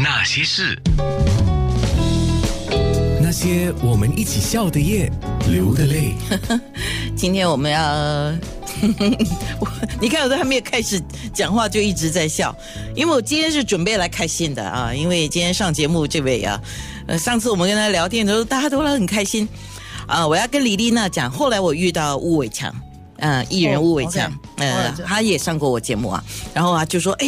那些事，那些我们一起笑的夜，流的泪。今天我们要，我你看我都还没有开始讲话就一直在笑，因为我今天是准备来开心的啊，因为今天上节目这位啊，呃，上次我们跟他聊天的时候，大家都很开心啊。我要跟李丽娜讲，后来我遇到吴伟强。嗯，艺人吴伟强，呃，他也上过我节目啊，然后啊就说，哎，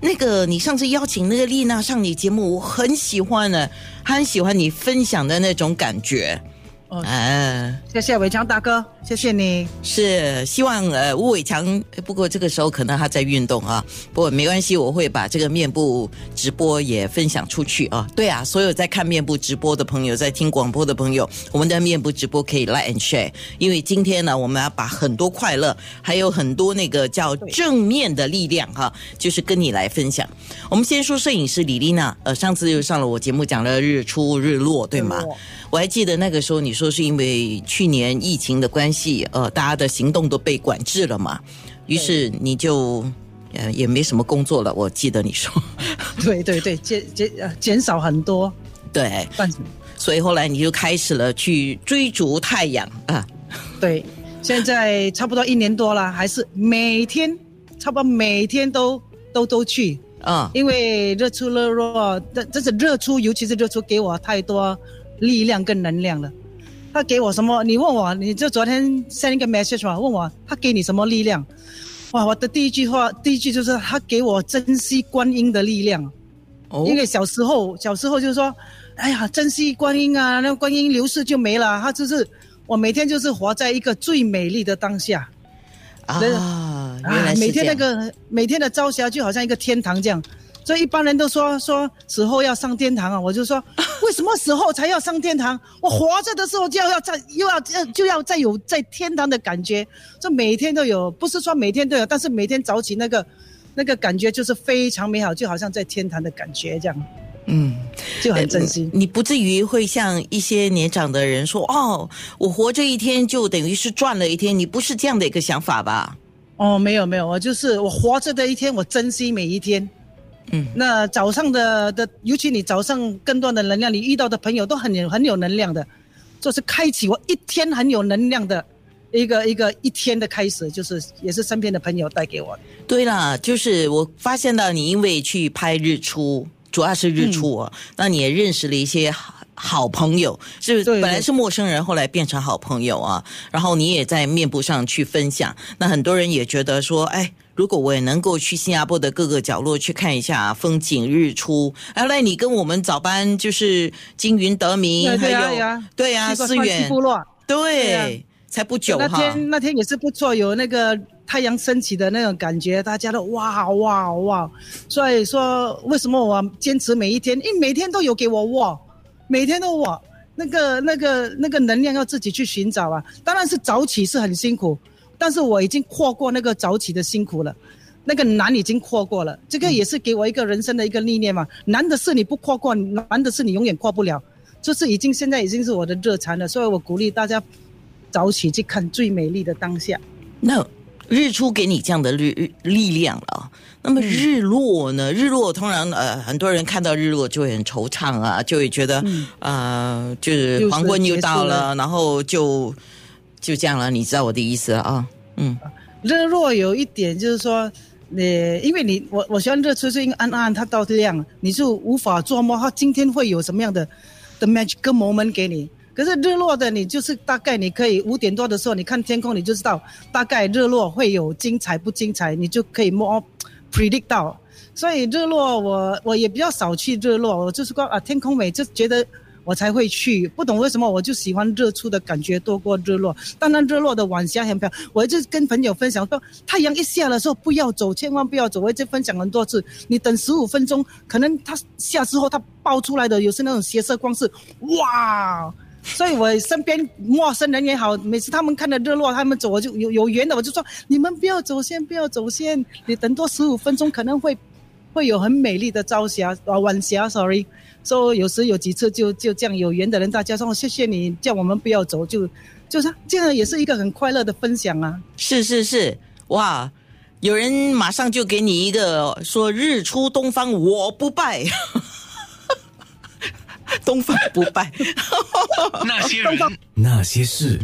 那个你上次邀请那个丽娜上你节目，我很喜欢呢，很喜欢你分享的那种感觉。嗯，谢谢伟强大哥，谢谢你。是希望呃吴伟强，不过这个时候可能他在运动啊，不过没关系，我会把这个面部直播也分享出去啊。对啊，所有在看面部直播的朋友，在听广播的朋友，我们的面部直播可以 like and share，因为今天呢，我们要把很多快乐，还有很多那个叫正面的力量哈，就是跟你来分享。我们先说摄影师李丽娜，呃，上次又上了我节目讲了日出日落，对吗？我还记得那个时候，你说是因为去年疫情的关系，呃，大家的行动都被管制了嘛，于是你就呃也没什么工作了。我记得你说，对对对，减减呃减少很多，对，所以后来你就开始了去追逐太阳啊。对，现在差不多一年多了，还是每天差不多每天都都都去。啊，因为热出热落，这这是热出，尤其是热出给我太多。力量跟能量了，他给我什么？你问我，你就昨天 send 一个 message 嘛？问我他给你什么力量？哇，我的第一句话，第一句就是他给我珍惜观音的力量。哦，因为小时候，小时候就是说，哎呀，珍惜观音啊，那观音流逝就没了。他就是我每天就是活在一个最美丽的当下。啊，原来每天那个每天的朝霞就好像一个天堂这样。所以一般人都说说死后要上天堂啊，我就说 为什么死后才要上天堂？我活着的时候就要要在又要要就要再有在天堂的感觉，这每天都有，不是说每天都有，但是每天早起那个那个感觉就是非常美好，就好像在天堂的感觉这样，嗯，就很珍惜。你不至于会像一些年长的人说哦，我活这一天就等于是赚了一天，你不是这样的一个想法吧？哦，没有没有，我就是我活着的一天，我珍惜每一天。嗯，那早上的的，尤其你早上更多的能量，你遇到的朋友都很有很有能量的，就是开启我一天很有能量的一个一个一天的开始，就是也是身边的朋友带给我的。对啦，就是我发现到你因为去拍日出，主要是日出啊，那你也认识了一些好好朋友，是本来是陌生人，后来变成好朋友啊。然后你也在面部上去分享，那很多人也觉得说，哎。如果我也能够去新加坡的各个角落去看一下风景日出，后来你跟我们早班就是金云德明，还有对啊，思远部落，对，才不久哈。那天那天也是不错，有那个太阳升起的那种感觉，大家都哇哇哇。所以说，为什么我坚持每一天？因为每天都有给我哇，每天都哇，那个那个那个能量要自己去寻找啊。当然是早起是很辛苦。但是我已经跨过那个早起的辛苦了，那个难已经跨过了。这个也是给我一个人生的一个历练嘛。难的是你不跨过，难的是你永远跨不了。就是已经现在已经是我的热禅了，所以我鼓励大家早起去看最美丽的当下。那日出给你这样的力力量了，那么日落呢？日落通常呃很多人看到日落就会很惆怅啊，就会觉得啊就是黄昏又到了，然后就。就这样了，你知道我的意思了啊？嗯，日落有一点就是说，你因为你我我喜欢日出，是因为暗暗它到亮，你是无法琢磨它今天会有什么样的的 magic moment 给你。可是日落的你就是大概你可以五点多的时候你看天空你就知道大概日落会有精彩不精彩，你就可以摸 predict 到。所以日落我我也比较少去日落，我就是光啊天空美就觉得。我才会去，不懂为什么我就喜欢日出的感觉多过日落。当然，日落的晚霞很漂亮。我一直跟朋友分享说，太阳一下的时候不要走，千万不要走。我一直分享很多次，你等十五分钟，可能它下之后它爆出来的有时那种斜射光是哇。所以我身边陌生人也好，每次他们看到日落，他们走我就有有缘的，我就说你们不要走先，不要走先，你等多十五分钟可能会会有很美丽的朝霞啊晚霞，sorry。说有时有几次就就这样有缘的人，大家说谢谢你叫我们不要走，就就是这样也是一个很快乐的分享啊！是是是，哇！有人马上就给你一个说日出东方我不败，东方不败。那些人，那些事。